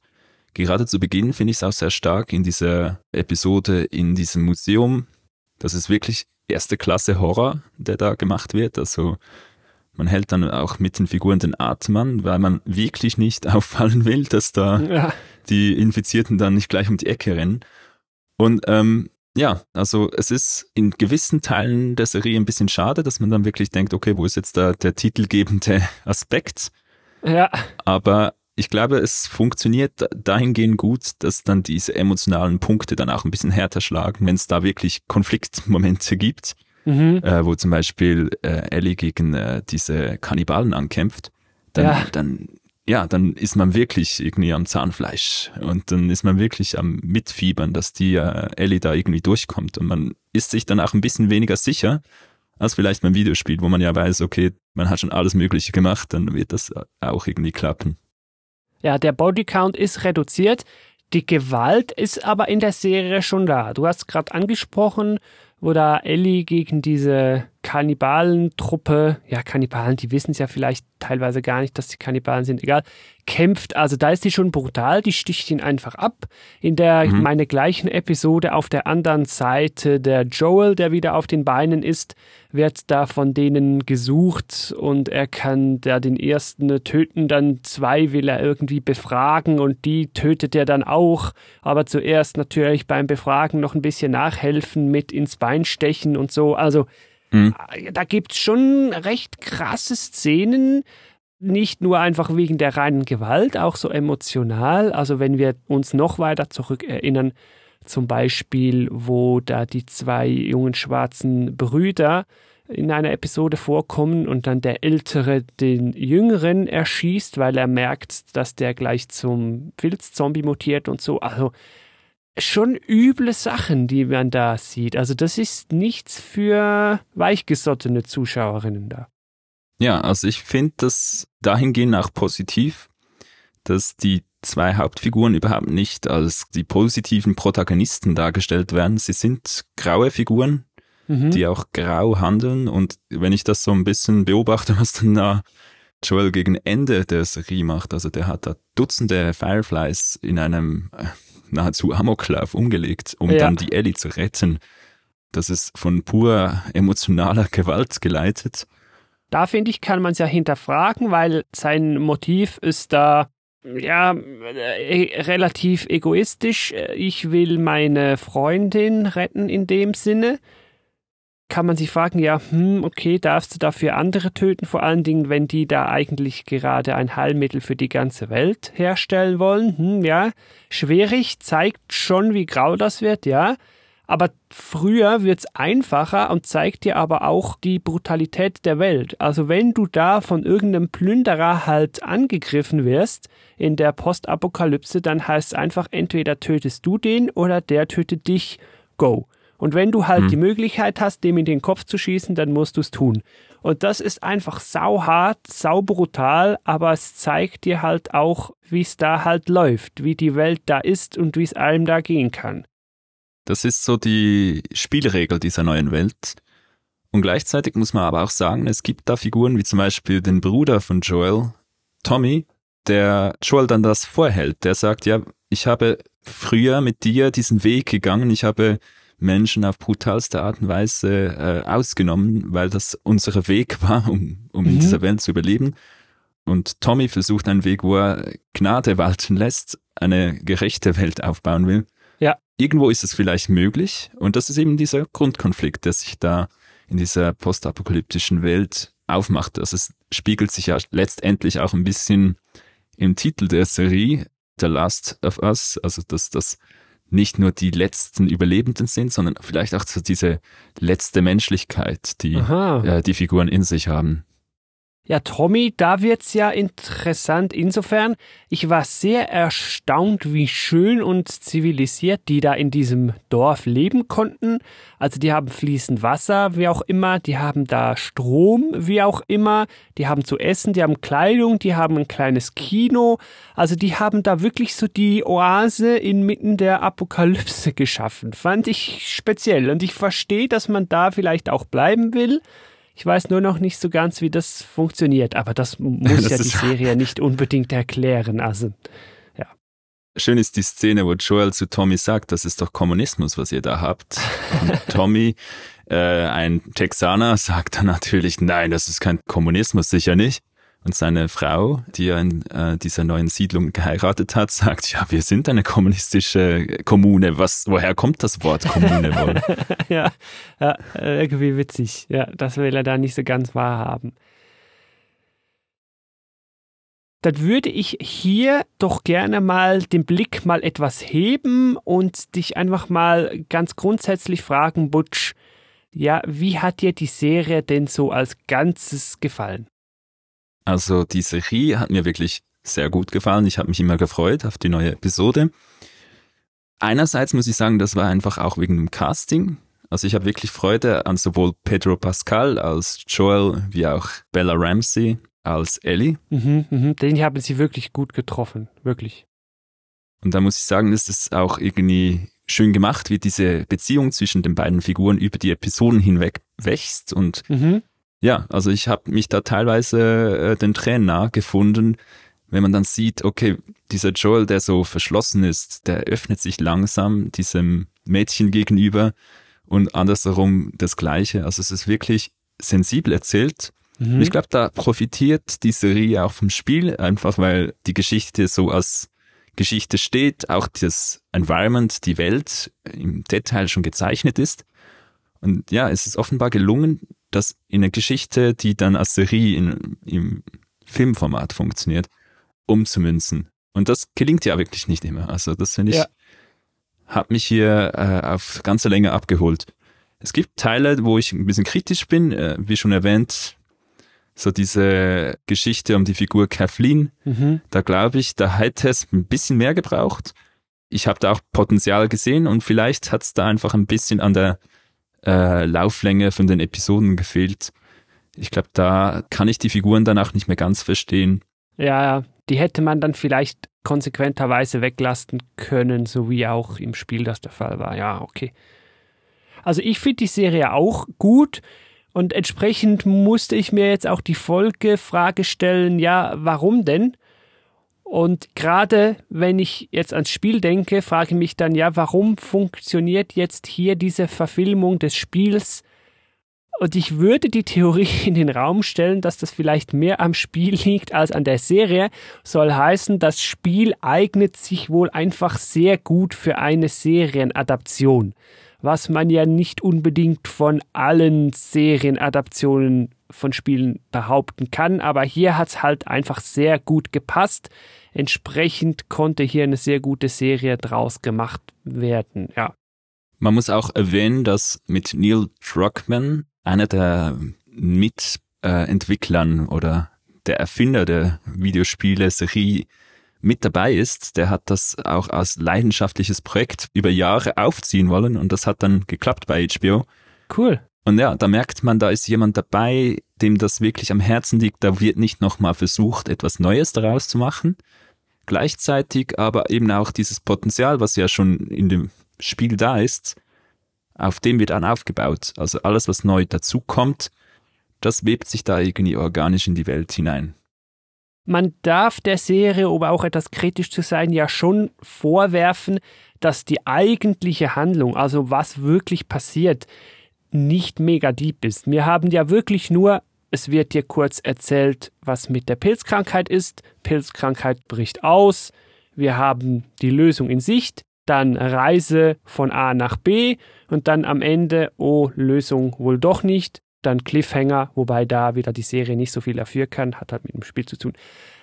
Gerade zu Beginn finde ich es auch sehr stark in dieser Episode in diesem Museum. Das ist wirklich erste Klasse Horror, der da gemacht wird. Also man hält dann auch mit den Figuren den Atem an, weil man wirklich nicht auffallen will, dass da ja. die Infizierten dann nicht gleich um die Ecke rennen. Und ähm, ja, also es ist in gewissen Teilen der Serie ein bisschen schade, dass man dann wirklich denkt, okay, wo ist jetzt da der titelgebende Aspekt? Ja. Aber ich glaube, es funktioniert dahingehend gut, dass dann diese emotionalen Punkte dann auch ein bisschen härter schlagen, wenn es da wirklich Konfliktmomente gibt, mhm. äh, wo zum Beispiel äh, Ellie gegen äh, diese Kannibalen ankämpft, dann, ja. dann ja, dann ist man wirklich irgendwie am Zahnfleisch und dann ist man wirklich am Mitfiebern, dass die äh, Ellie da irgendwie durchkommt und man ist sich dann auch ein bisschen weniger sicher als vielleicht beim Videospiel, wo man ja weiß, okay, man hat schon alles Mögliche gemacht, dann wird das auch irgendwie klappen. Ja, der Bodycount ist reduziert. Die Gewalt ist aber in der Serie schon da. Du hast gerade angesprochen, wo da Ellie gegen diese Kannibalentruppe, ja, Kannibalen, die wissen es ja vielleicht teilweise gar nicht, dass sie Kannibalen sind, egal, kämpft. Also da ist die schon brutal, die sticht ihn einfach ab. In der, mhm. meine gleichen Episode auf der anderen Seite, der Joel, der wieder auf den Beinen ist, wird da von denen gesucht und er kann da den ersten töten, dann zwei will er irgendwie befragen und die tötet er dann auch, aber zuerst natürlich beim Befragen noch ein bisschen nachhelfen mit ins Bein stechen und so. Also Mhm. Da gibt es schon recht krasse Szenen, nicht nur einfach wegen der reinen Gewalt, auch so emotional. Also wenn wir uns noch weiter zurückerinnern, zum Beispiel, wo da die zwei jungen schwarzen Brüder in einer Episode vorkommen und dann der Ältere den Jüngeren erschießt, weil er merkt, dass der gleich zum Pilzzombie mutiert und so. Also schon üble Sachen, die man da sieht. Also das ist nichts für weichgesottene Zuschauerinnen da. Ja, also ich finde das dahingehend auch positiv, dass die zwei Hauptfiguren überhaupt nicht als die positiven Protagonisten dargestellt werden. Sie sind graue Figuren, mhm. die auch grau handeln. Und wenn ich das so ein bisschen beobachte, was dann da Joel gegen Ende der Serie macht, also der hat da Dutzende Fireflies in einem äh, nahezu Amoklauf umgelegt, um ja. dann die Ellie zu retten. Das ist von pur emotionaler Gewalt geleitet. Da finde ich, kann man es ja hinterfragen, weil sein Motiv ist da ja äh, relativ egoistisch. Ich will meine Freundin retten in dem Sinne. Kann man sich fragen, ja, hm, okay, darfst du dafür andere töten, vor allen Dingen, wenn die da eigentlich gerade ein Heilmittel für die ganze Welt herstellen wollen, hm, ja, schwierig, zeigt schon, wie grau das wird, ja, aber früher wird's einfacher und zeigt dir aber auch die Brutalität der Welt. Also wenn du da von irgendeinem Plünderer halt angegriffen wirst in der Postapokalypse, dann heißt es einfach, entweder tötest du den oder der tötet dich. Go. Und wenn du halt hm. die Möglichkeit hast, dem in den Kopf zu schießen, dann musst du es tun. Und das ist einfach sauhart, saubrutal, aber es zeigt dir halt auch, wie es da halt läuft, wie die Welt da ist und wie es einem da gehen kann. Das ist so die Spielregel dieser neuen Welt. Und gleichzeitig muss man aber auch sagen, es gibt da Figuren wie zum Beispiel den Bruder von Joel, Tommy, der Joel dann das vorhält. Der sagt, ja, ich habe früher mit dir diesen Weg gegangen, ich habe Menschen auf brutalste Art und Weise äh, ausgenommen, weil das unser Weg war, um, um mhm. in dieser Welt zu überleben. Und Tommy versucht einen Weg, wo er Gnade walten lässt, eine gerechte Welt aufbauen will. Irgendwo ist es vielleicht möglich. Und das ist eben dieser Grundkonflikt, der sich da in dieser postapokalyptischen Welt aufmacht. Also es spiegelt sich ja letztendlich auch ein bisschen im Titel der Serie, The Last of Us, also dass das nicht nur die letzten Überlebenden sind, sondern vielleicht auch so diese letzte Menschlichkeit, die äh, die Figuren in sich haben. Ja, Tommy, da wird's ja interessant insofern. Ich war sehr erstaunt, wie schön und zivilisiert die da in diesem Dorf leben konnten. Also die haben fließend Wasser, wie auch immer, die haben da Strom, wie auch immer, die haben zu essen, die haben Kleidung, die haben ein kleines Kino. Also die haben da wirklich so die Oase inmitten der Apokalypse geschaffen. Fand ich speziell und ich verstehe, dass man da vielleicht auch bleiben will. Ich weiß nur noch nicht so ganz, wie das funktioniert, aber das muss das ja die Serie nicht unbedingt erklären. Also, ja. Schön ist die Szene, wo Joel zu Tommy sagt, das ist doch Kommunismus, was ihr da habt. Und Tommy, äh, ein Texaner, sagt dann natürlich, nein, das ist kein Kommunismus, sicher nicht. Und seine Frau, die er in äh, dieser neuen Siedlung geheiratet hat, sagt, ja, wir sind eine kommunistische Kommune. Was, woher kommt das Wort Kommune wohl? ja, ja, irgendwie witzig. Ja, das will er da nicht so ganz wahrhaben. Dann würde ich hier doch gerne mal den Blick mal etwas heben und dich einfach mal ganz grundsätzlich fragen, Butch, ja, wie hat dir die Serie denn so als Ganzes gefallen? Also die Serie hat mir wirklich sehr gut gefallen. Ich habe mich immer gefreut auf die neue Episode. Einerseits muss ich sagen, das war einfach auch wegen dem Casting. Also ich habe wirklich Freude an sowohl Pedro Pascal als Joel wie auch Bella Ramsey als Ellie. Mhm, mhm. Den haben sie wirklich gut getroffen, wirklich. Und da muss ich sagen, ist es auch irgendwie schön gemacht, wie diese Beziehung zwischen den beiden Figuren über die Episoden hinweg wächst. Und Mhm. Ja, also ich habe mich da teilweise äh, den Tränen nahe gefunden, wenn man dann sieht, okay, dieser Joel, der so verschlossen ist, der öffnet sich langsam diesem Mädchen gegenüber und andersherum das Gleiche. Also es ist wirklich sensibel erzählt. Mhm. Ich glaube, da profitiert die Serie auch vom Spiel, einfach weil die Geschichte so als Geschichte steht, auch das Environment, die Welt im Detail schon gezeichnet ist. Und ja, es ist offenbar gelungen, das in eine Geschichte, die dann als Serie in, im Filmformat funktioniert, umzumünzen. Und das gelingt ja wirklich nicht immer. Also das finde ich, Ja. hat mich hier äh, auf ganze Länge abgeholt. Es gibt Teile, wo ich ein bisschen kritisch bin, äh, wie schon erwähnt, so diese Geschichte um die Figur Kathleen, Mhm. da glaube ich, da hätte es ein bisschen mehr gebraucht. Ich habe da auch Potenzial gesehen und vielleicht hat es da einfach ein bisschen an der äh, Lauflänge von den Episoden gefehlt. Ich glaube, da kann ich die Figuren dann auch nicht mehr ganz verstehen. Ja, die hätte man dann vielleicht konsequenterweise weglassen können, so wie auch im Spiel das der Fall war. Ja, okay. Also ich finde die Serie auch gut und entsprechend musste ich mir jetzt auch die Folgefrage stellen, ja, warum denn? Und gerade wenn ich jetzt ans Spiel denke, frage ich mich dann, ja, warum funktioniert jetzt hier diese Verfilmung des Spiels und ich würde die Theorie in den Raum stellen, dass das vielleicht mehr am Spiel liegt als an der Serie. Soll heißen, das Spiel eignet sich wohl einfach sehr gut für eine Serienadaption. Was man ja nicht unbedingt von allen Serienadaptionen von Spielen behaupten kann. Aber hier hat es halt einfach sehr gut gepasst. Entsprechend konnte hier eine sehr gute Serie draus gemacht werden. Ja. Man muss auch erwähnen, dass mit Neil Druckmann, einer der Mitentwicklern oder der Erfinder der Videospiele-Serie mit dabei ist, der hat das auch als leidenschaftliches Projekt über Jahre aufziehen wollen und das hat dann geklappt bei HBO. Cool. Und ja, da merkt man, da ist jemand dabei, dem das wirklich am Herzen liegt. Da wird nicht nochmal versucht, etwas Neues daraus zu machen. Gleichzeitig aber eben auch dieses Potenzial, was ja schon in dem Spiel da ist, auf dem wird dann aufgebaut. Also alles, was neu dazukommt, das webt sich da irgendwie organisch in die Welt hinein. Man darf der Serie, um auch etwas kritisch zu sein, ja schon vorwerfen, dass die eigentliche Handlung, also was wirklich passiert, nicht mega deep ist. Wir haben ja wirklich nur, es wird dir kurz erzählt, was mit der Pilzkrankheit ist. Pilzkrankheit bricht aus. Wir haben die Lösung in Sicht. Dann Reise von A nach B und dann am Ende, oh, Lösung wohl doch nicht. Dann Cliffhanger, wobei da wieder die Serie nicht so viel dafür kann, hat halt mit dem Spiel zu tun.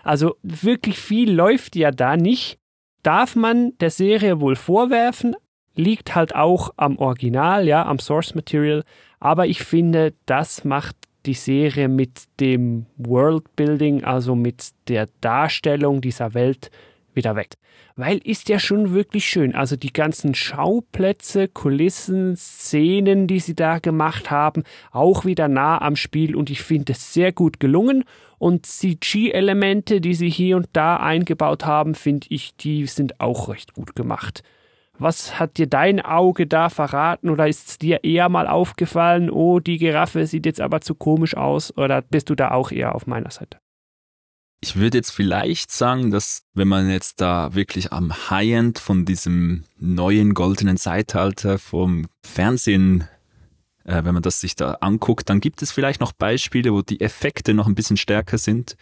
Also wirklich viel läuft ja da nicht. Darf man der Serie wohl vorwerfen, liegt halt auch am Original, ja, am Source Material. Aber ich finde, das macht die Serie mit dem Worldbuilding, also mit der Darstellung dieser Welt wieder weg. Weil ist ja schon wirklich schön. Also die ganzen Schauplätze, Kulissen, Szenen, die sie da gemacht haben, auch wieder nah am Spiel und ich finde es sehr gut gelungen. Und CG-Elemente, die sie hier und da eingebaut haben, finde ich, die sind auch recht gut gemacht. Was hat dir dein Auge da verraten oder ist es dir eher mal aufgefallen, oh, die Giraffe sieht jetzt aber zu komisch aus oder bist du da auch eher auf meiner Seite? Ich würde jetzt vielleicht sagen, dass wenn man jetzt da wirklich am High-End von diesem neuen goldenen Zeitalter vom Fernsehen, äh, wenn man das sich da anguckt, dann gibt es vielleicht noch Beispiele, wo die Effekte noch ein bisschen stärker sind.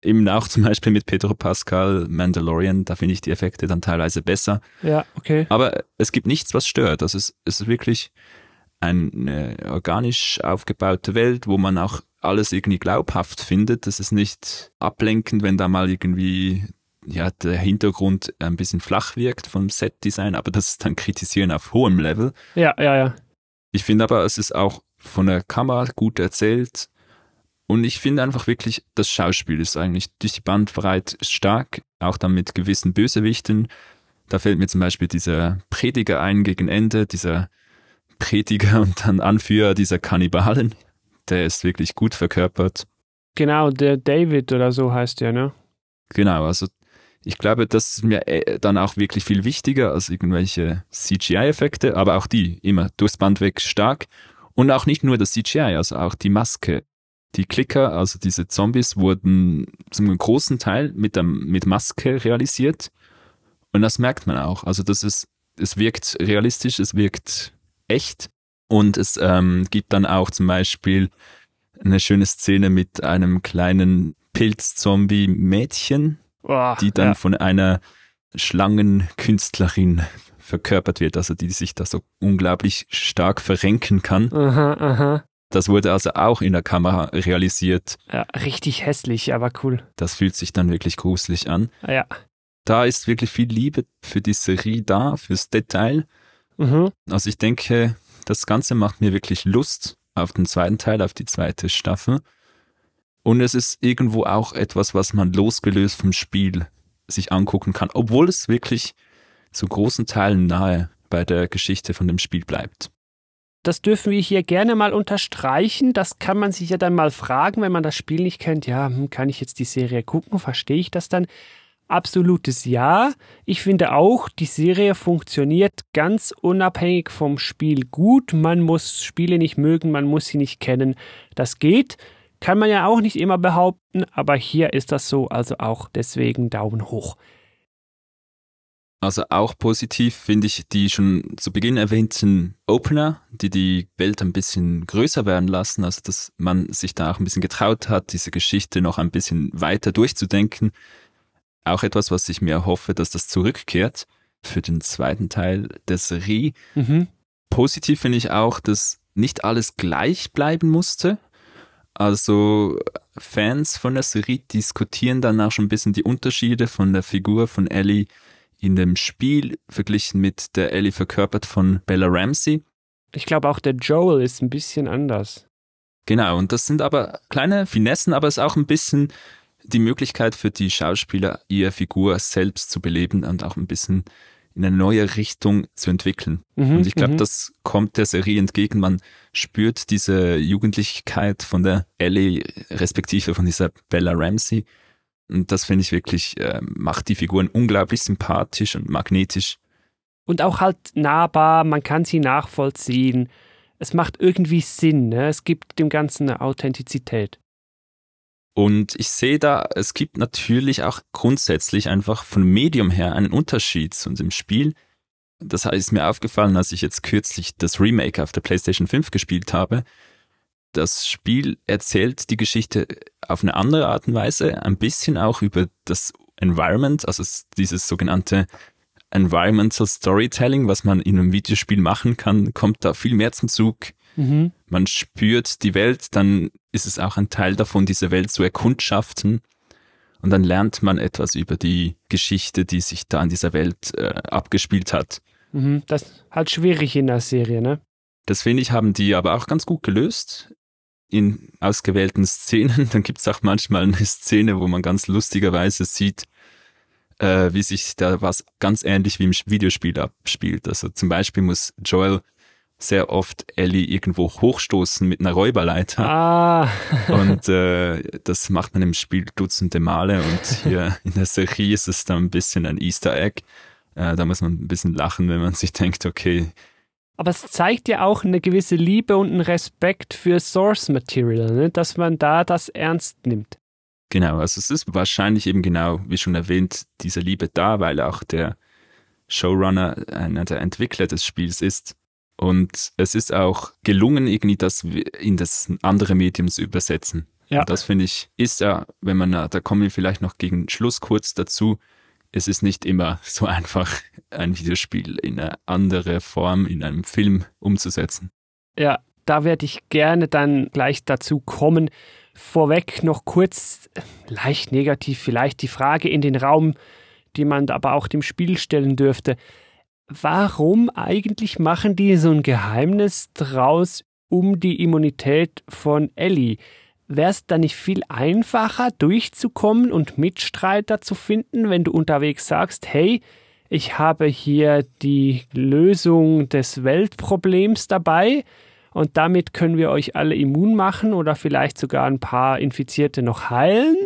Eben auch zum Beispiel mit Pedro Pascal, Mandalorian, da finde ich die Effekte dann teilweise besser. Ja, okay. Aber es gibt nichts, was stört. Das ist, es ist wirklich eine organisch aufgebaute Welt, wo man auch alles irgendwie glaubhaft findet. Das ist nicht ablenkend, wenn da mal irgendwie ja, der Hintergrund ein bisschen flach wirkt vom Setdesign, aber das ist dann Kritisieren auf hohem Level. Ja, ja, ja. Ich finde aber, es ist auch von der Kamera gut erzählt. Und ich finde einfach wirklich, das Schauspiel ist eigentlich durch die Bandbreite stark, auch dann mit gewissen Bösewichten. Da fällt mir zum Beispiel dieser Prediger ein gegen Ende, dieser Prediger und dann Anführer dieser Kannibalen. Der ist wirklich gut verkörpert. Genau, der David oder so heißt der, ne? Genau, also Ich glaube, das ist mir äh, dann auch wirklich viel wichtiger als irgendwelche CGI-Effekte, aber auch die immer durchs Band weg stark. Und auch nicht nur das CGI, also auch die Maske. Die Klicker, also diese Zombies, wurden zum großen Teil mit, der, mit Maske realisiert. Und das merkt man auch. Also das ist, es wirkt realistisch, es wirkt echt. Und es ähm, gibt dann auch zum Beispiel eine schöne Szene mit einem kleinen Pilz-Zombie-Mädchen, Oh, die dann ja. von einer Schlangenkünstlerin verkörpert wird, also die sich da so unglaublich stark verrenken kann. Aha, aha. Das wurde also auch in der Kamera realisiert. Ja, richtig hässlich, aber cool. Das fühlt sich dann wirklich gruselig an. Ja. Da ist wirklich viel Liebe für die Serie da, fürs Detail. Mhm. Also ich denke, das Ganze macht mir wirklich Lust auf den zweiten Teil, auf die zweite Staffel. Und es ist irgendwo auch etwas, was man losgelöst vom Spiel sich angucken kann, obwohl es wirklich zu großen Teilen nahe bei der Geschichte von dem Spiel bleibt. Das dürfen wir hier gerne mal unterstreichen. Das kann man sich ja dann mal fragen, wenn man das Spiel nicht kennt. Ja, hm, kann ich jetzt die Serie gucken? Verstehe ich das dann? Absolutes Ja. Ich finde auch, die Serie funktioniert ganz unabhängig vom Spiel gut. Man muss Spiele nicht mögen, man muss sie nicht kennen. Das geht. Kann man ja auch nicht immer behaupten, aber hier ist das so, also auch deswegen Daumen hoch. Also auch positiv finde ich die schon zu Beginn erwähnten Opener, die die Welt ein bisschen größer werden lassen, also dass man sich da auch ein bisschen getraut hat, diese Geschichte noch ein bisschen weiter durchzudenken. Auch etwas, was ich mir hoffe, dass das zurückkehrt für den zweiten Teil der Serie. Mhm. Positiv finde ich auch, dass nicht alles gleich bleiben musste. Also Fans von der Serie diskutieren dann auch schon ein bisschen die Unterschiede von der Figur von Ellie in dem Spiel verglichen mit der Ellie verkörpert von Bella Ramsey. Ich glaube auch der Joel ist ein bisschen anders. Genau, und das sind aber kleine Finessen, aber es ist auch ein bisschen die Möglichkeit für die Schauspieler, ihre Figur selbst zu beleben und auch ein bisschen in eine neue Richtung zu entwickeln. Mhm, und ich glaube, mhm. das kommt der Serie entgegen. Man spürt diese Jugendlichkeit von der Ellie, respektive von dieser Bella Ramsey. Und das finde ich wirklich, äh, macht die Figuren unglaublich sympathisch und magnetisch. Und auch halt nahbar, man kann sie nachvollziehen. Es macht irgendwie Sinn, ne? es gibt dem Ganzen eine Authentizität. Und ich sehe da, es gibt natürlich auch grundsätzlich einfach von Medium her einen Unterschied zu unserem Spiel. Das ist mir aufgefallen, als ich jetzt kürzlich das Remake auf der PlayStation 5 gespielt habe. Das Spiel erzählt die Geschichte auf eine andere Art und Weise, ein bisschen auch über das Environment, also es- dieses sogenannte Environmental Storytelling, was man in einem Videospiel machen kann, kommt da viel mehr zum Zug Mhm. Man spürt die Welt, dann ist es auch ein Teil davon, diese Welt zu erkundschaften. Und dann lernt man etwas über die Geschichte, die sich da in dieser Welt äh, abgespielt hat. Mhm. Das ist halt schwierig in der Serie, ne? Das finde ich, haben die aber auch ganz gut gelöst. In ausgewählten Szenen. Dann gibt es auch manchmal eine Szene, wo man ganz lustigerweise sieht, äh, wie sich da was ganz ähnlich wie im Videospiel abspielt. Also zum Beispiel muss Joel sehr oft Ellie irgendwo hochstoßen mit einer Räuberleiter. Ah, Und äh, das macht man im Spiel dutzende Male und hier in der Serie ist es dann ein bisschen ein Easter Egg. Äh, da muss man ein bisschen lachen, wenn man sich denkt, okay, aber es zeigt ja auch eine gewisse Liebe und einen Respekt für Source Material, ne? dass man da das ernst nimmt. genau, also es ist wahrscheinlich eben genau, wie schon erwähnt, diese Liebe da, weil auch der Showrunner einer der Entwickler des Spiels ist. Und es ist auch gelungen, irgendwie das in das andere Medium zu übersetzen. Ja. Und das finde ich, ist ja, wenn man, da kommen wir vielleicht noch gegen Schluss kurz dazu, es ist nicht immer so einfach, ein Videospiel in eine andere Form, in einem Film umzusetzen. Ja, da werde ich gerne dann gleich dazu kommen. Vorweg noch kurz, äh, leicht negativ vielleicht, die Frage in den Raum, die man aber auch dem Spiel stellen dürfte. Warum eigentlich machen die so ein Geheimnis draus um die Immunität von Ellie? Wäre es da nicht viel einfacher, durchzukommen und Mitstreiter zu finden, wenn du unterwegs sagst, hey, ich habe hier die Lösung des Weltproblems dabei und damit können wir euch alle immun machen oder vielleicht sogar ein paar Infizierte noch heilen?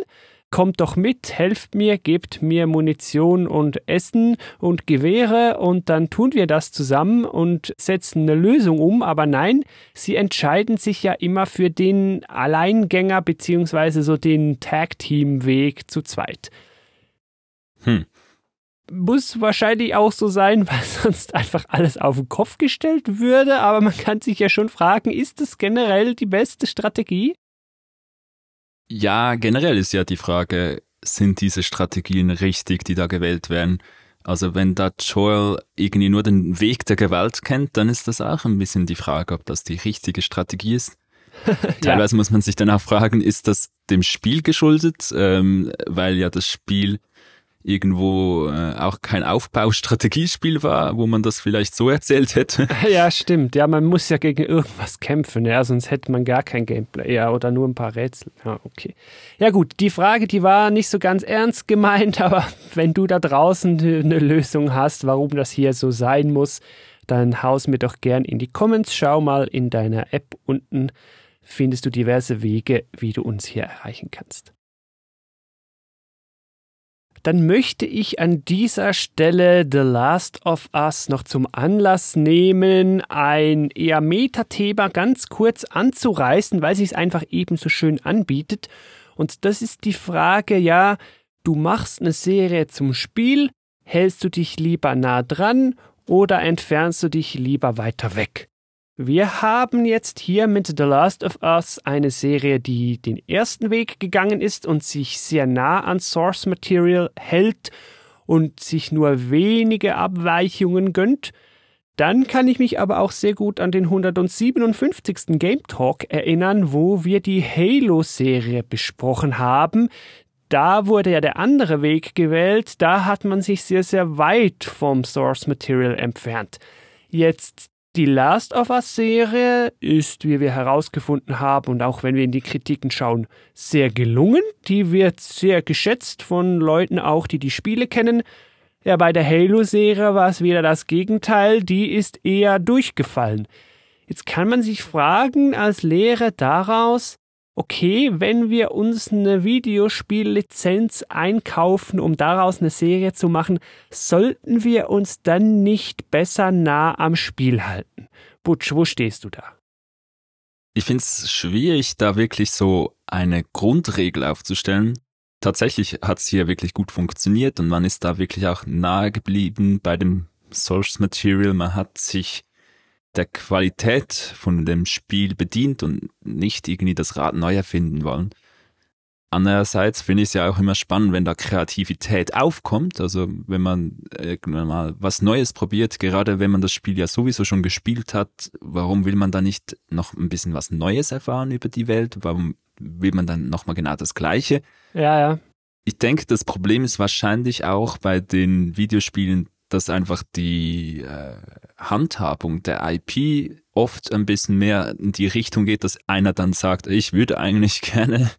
Kommt doch mit, helft mir, gebt mir Munition und Essen und Gewehre und dann tun wir das zusammen und setzen eine Lösung um. Aber nein, sie entscheiden sich ja immer für den Alleingänger beziehungsweise so den Tag-Team-Weg zu zweit. Hm. Muss wahrscheinlich auch so sein, weil sonst einfach alles auf den Kopf gestellt würde. Aber man kann sich ja schon fragen, ist es generell die beste Strategie? Ja, generell ist ja die Frage, sind diese Strategien richtig, die da gewählt werden? Also wenn da Joel irgendwie nur den Weg der Gewalt kennt, dann ist das auch ein bisschen die Frage, ob das die richtige Strategie ist. Teilweise ja. muss man sich dann auch fragen, ist das dem Spiel geschuldet, ähm, weil ja das Spiel irgendwo äh, auch kein Aufbaustrategiespiel war, wo man das vielleicht so erzählt hätte. Ja, stimmt. Ja, man muss ja gegen irgendwas kämpfen, ja, sonst hätte man gar kein Gameplay, ja, oder nur ein paar Rätsel. Ja, okay. Ja gut, die Frage, die war nicht so ganz ernst gemeint, aber wenn du da draußen eine Lösung hast, warum das hier so sein muss, dann haus mir doch gern in die Comments. Schau mal in deiner App unten, findest du diverse Wege, wie du uns hier erreichen kannst dann möchte ich an dieser Stelle The Last of Us noch zum Anlass nehmen, ein eher Metathema ganz kurz anzureißen, weil sich es einfach ebenso schön anbietet. Und das ist die Frage, ja, du machst eine Serie zum Spiel, hältst du dich lieber nah dran oder entfernst du dich lieber weiter weg? Wir haben jetzt hier mit The Last of Us eine Serie, die den ersten Weg gegangen ist und sich sehr nah an Source Material hält und sich nur wenige Abweichungen gönnt. Dann kann ich mich aber auch sehr gut an den 157. Game Talk erinnern, wo wir die Halo-Serie besprochen haben. Da wurde ja der andere Weg gewählt, da hat man sich sehr, sehr weit vom Source Material entfernt. Jetzt die Last of Us Serie ist, wie wir herausgefunden haben und auch wenn wir in die Kritiken schauen, sehr gelungen. Die wird sehr geschätzt von Leuten auch, die die Spiele kennen. Ja, bei der Halo-Serie war es wieder das Gegenteil, die ist eher durchgefallen. Jetzt kann man sich fragen als Lehre daraus, okay, wenn wir uns eine Videospiellizenz einkaufen, um daraus eine Serie zu machen, sollten wir uns dann nicht besser nah am Spiel halten? Butch, wo stehst du da? Ich finde es schwierig, da wirklich so eine Grundregel aufzustellen. Tatsächlich hat es hier wirklich gut funktioniert und man ist da wirklich auch nahe geblieben bei dem Source Material. Man hat sich der Qualität von dem Spiel bedient und nicht irgendwie das Rad neu erfinden wollen. Andererseits finde ich es ja auch immer spannend, wenn da Kreativität aufkommt, also wenn man irgendwann mal was Neues probiert, gerade wenn man das Spiel ja sowieso schon gespielt hat, warum will man da nicht noch ein bisschen was Neues erfahren über die Welt? Warum will man dann nochmal genau das Gleiche? Ja, ja. Ich denke, das Problem ist wahrscheinlich auch bei den Videospielen, dass einfach die äh, Handhabung der IP oft ein bisschen mehr in die Richtung geht, dass einer dann sagt, ich würde eigentlich gerne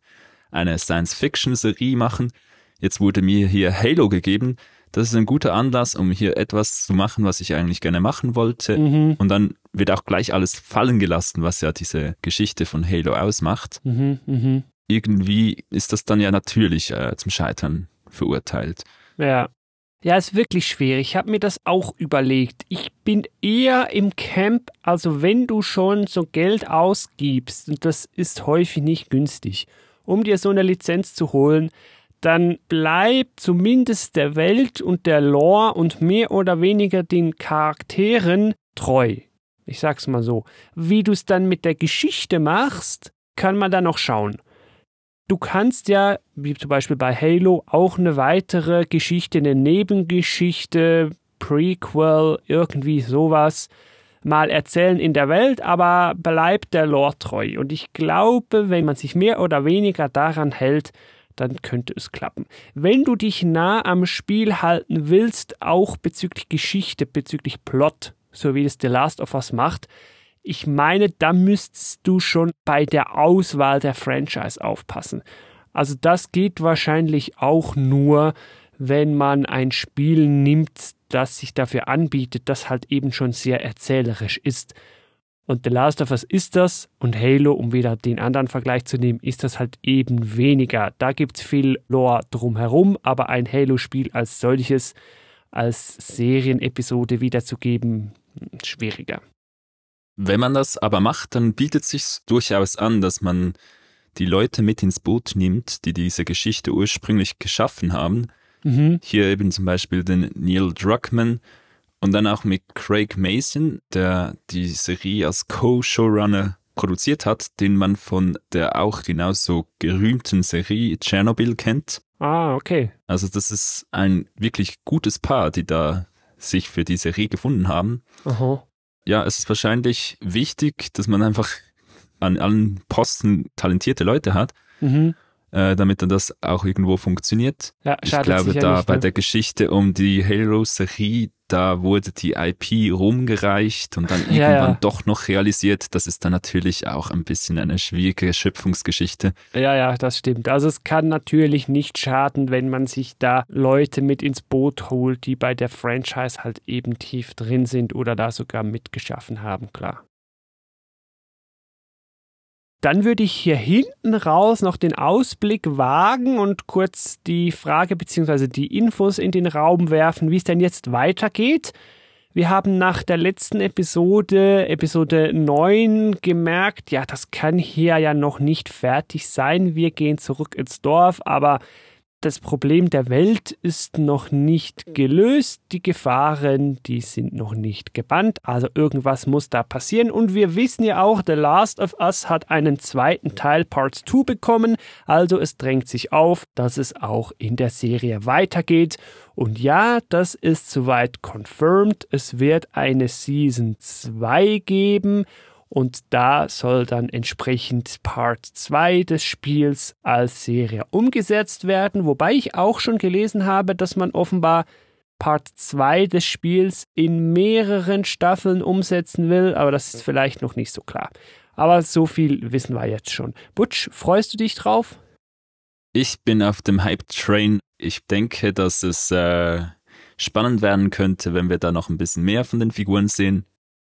eine Science-Fiction-Serie machen. Jetzt wurde mir hier Halo gegeben. Das ist ein guter Anlass, um hier etwas zu machen, was ich eigentlich gerne machen wollte. Mhm. Und dann wird auch gleich alles fallen gelassen, was ja diese Geschichte von Halo ausmacht. Mhm, mh. Irgendwie ist das dann ja natürlich äh, zum Scheitern verurteilt. Ja, ja, ist wirklich schwierig. Ich habe mir das auch überlegt. Ich bin eher im Camp, also wenn du schon so Geld ausgibst, und das ist häufig nicht günstig, um dir so eine Lizenz zu holen, dann bleib zumindest der Welt und der Lore und mehr oder weniger den Charakteren treu. Ich sag's mal so. Wie du es dann mit der Geschichte machst, kann man dann noch schauen. Du kannst ja, wie zum Beispiel bei Halo, auch eine weitere Geschichte, eine Nebengeschichte, Prequel, irgendwie sowas mal erzählen in der Welt, aber bleibt der Lore treu. Und ich glaube, wenn man sich mehr oder weniger daran hält, dann könnte es klappen. Wenn du dich nah am Spiel halten willst, auch bezüglich Geschichte, bezüglich Plot, so wie es The Last of Us macht, ich meine, da müsstest du schon bei der Auswahl der Franchise aufpassen. Also das geht wahrscheinlich auch nur, wenn man ein Spiel nimmt, das sich dafür anbietet, das halt eben schon sehr erzählerisch ist. Und The Last of Us ist das und Halo, um wieder den anderen Vergleich zu nehmen, ist das halt eben weniger. Da gibt es viel Lore drumherum, aber ein Halo-Spiel als solches, als Serienepisode wiederzugeben, schwieriger. Wenn man das aber macht, dann bietet es sich durchaus an, dass man die Leute mit ins Boot nimmt, die diese Geschichte ursprünglich geschaffen haben. Mhm. Hier eben zum Beispiel den Neil Druckmann, und dann auch mit Craig Mason, der die Serie als Co-Showrunner produziert hat, den man von der auch genauso gerühmten Serie Chernobyl kennt. Ah, okay. Also das ist ein wirklich gutes Paar, die da sich für die Serie gefunden haben. Aha. Ja, es ist wahrscheinlich wichtig, dass man einfach an allen Posten talentierte Leute hat. Mhm äh, damit dann das auch irgendwo funktioniert. Ja, ich glaube, da bei ne? der Geschichte um die Halo-Serie, da wurde die IP rumgereicht und dann ja, irgendwann ja. doch noch realisiert. Das ist dann natürlich auch ein bisschen eine schwierige Schöpfungsgeschichte. Ja, ja, das stimmt. Also es kann natürlich nicht schaden, wenn man sich da Leute mit ins Boot holt, die bei der Franchise halt eben tief drin sind oder da sogar mitgeschaffen haben, klar. Dann würde ich hier hinten raus noch den Ausblick wagen und kurz die Frage bzw. die Infos in den Raum werfen, wie es denn jetzt weitergeht. Wir haben nach der letzten Episode, Episode 9, gemerkt, ja, das kann hier ja noch nicht fertig sein. Wir gehen zurück ins Dorf, aber das Problem der Welt ist noch nicht gelöst. Die Gefahren, die sind noch nicht gebannt. Also irgendwas muss da passieren. Und wir wissen ja auch, The Last of Us hat einen zweiten Teil, Part 2, bekommen. Also es drängt sich auf, dass es auch in der Serie weitergeht. Und ja, das ist soweit confirmed. Es wird eine Season 2 geben. Und da soll dann entsprechend Part 2 des Spiels als Serie umgesetzt werden, wobei ich auch schon gelesen habe, dass man offenbar Part 2 des Spiels in mehreren Staffeln umsetzen will, aber das ist vielleicht noch nicht so klar. Aber so viel wissen wir jetzt schon. Butch, freust du dich drauf? Ich bin auf dem Hype-Train. Ich denke, dass es äh, spannend werden könnte, wenn wir da noch ein bisschen mehr von den Figuren sehen.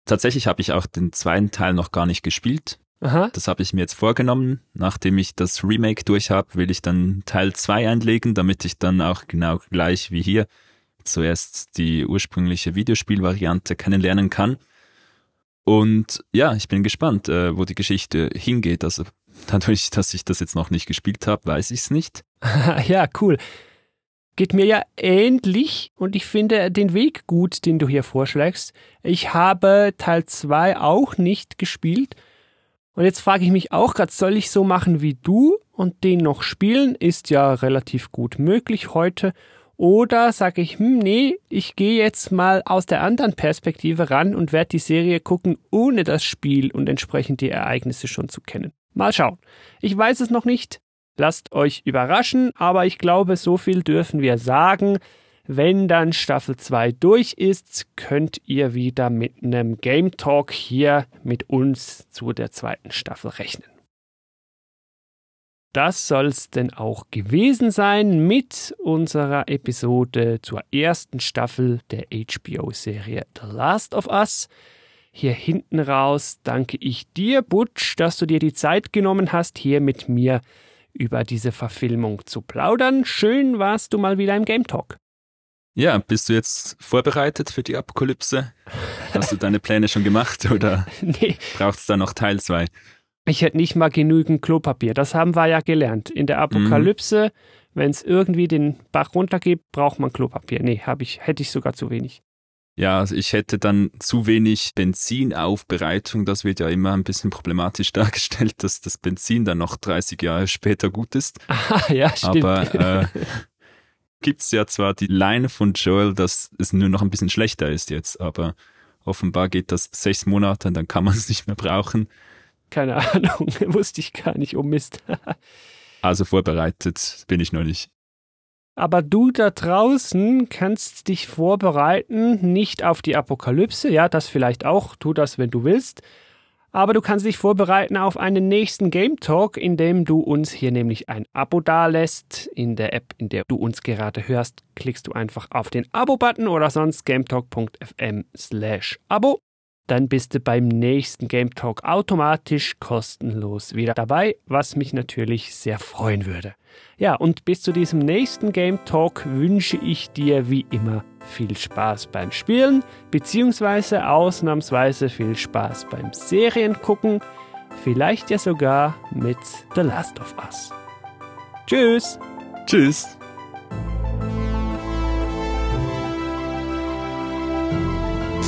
Tatsächlich habe ich auch den zweiten Teil noch gar nicht gespielt. Aha. Das habe ich mir jetzt vorgenommen. Nachdem ich das Remake durch habe, will ich dann Teil 2 einlegen, damit ich dann auch genau gleich wie hier zuerst die ursprüngliche Videospielvariante kennenlernen kann. Und ja, ich bin gespannt, äh, wo die Geschichte hingeht. Also dadurch, dass ich das jetzt noch nicht gespielt habe, weiß ich es nicht. ja, cool. Geht mir ja ähnlich und ich finde den Weg gut, den du hier vorschlägst. Ich habe Teil 2 auch nicht gespielt. Und jetzt frage ich mich auch gerade, soll ich so machen wie du und den noch spielen? Ist ja relativ gut möglich heute. Oder sage ich, hm, nee, ich gehe jetzt mal aus der anderen Perspektive ran und werde die Serie gucken, ohne das Spiel und entsprechend die Ereignisse schon zu kennen. Mal schauen. Ich weiß es noch nicht. Lasst euch überraschen, aber ich glaube, so viel dürfen wir sagen. Wenn dann Staffel 2 durch ist, könnt ihr wieder mit einem Game Talk hier mit uns zu der zweiten Staffel rechnen. Das soll es denn auch gewesen sein mit unserer Episode zur ersten Staffel der HBO-Serie The Last of Us. Hier hinten raus danke ich dir, Butch, dass du dir die Zeit genommen hast, hier mit mir über diese Verfilmung zu plaudern. Schön warst du mal wieder im Game Talk. Ja, bist du jetzt vorbereitet für die Apokalypse? Hast du deine Pläne schon gemacht oder nee. braucht es da noch Teil 2? Ich hätte nicht mal genügend Klopapier. Das haben wir ja gelernt. In der Apokalypse, mhm. wenn es irgendwie den Bach runtergeht, braucht man Klopapier. Nee, hab ich, hätte ich sogar zu wenig. Ja, also ich hätte dann zu wenig Benzinaufbereitung. Das wird ja immer ein bisschen problematisch dargestellt, dass das Benzin dann noch 30 Jahre später gut ist. Ah, ja, stimmt. Aber äh, gibt's ja zwar die Line von Joel, dass es nur noch ein bisschen schlechter ist jetzt, aber offenbar geht das sechs Monate und dann kann man es nicht mehr brauchen. Keine Ahnung, wusste ich gar nicht, oh Mist. also vorbereitet bin ich noch nicht. Aber du da draußen kannst dich vorbereiten, nicht auf die Apokalypse, ja, das vielleicht auch, tu das, wenn du willst. Aber du kannst dich vorbereiten auf einen nächsten Game Talk, in dem du uns hier nämlich ein Abo dalässt. In der App, in der du uns gerade hörst, klickst du einfach auf den Abo-Button oder sonst gametalk.fm slash Abo. Dann bist du beim nächsten Game Talk automatisch kostenlos wieder dabei, was mich natürlich sehr freuen würde. Ja, und bis zu diesem nächsten Game Talk wünsche ich dir wie immer viel Spaß beim Spielen, beziehungsweise ausnahmsweise viel Spaß beim Seriengucken, vielleicht ja sogar mit The Last of Us. Tschüss! Tschüss!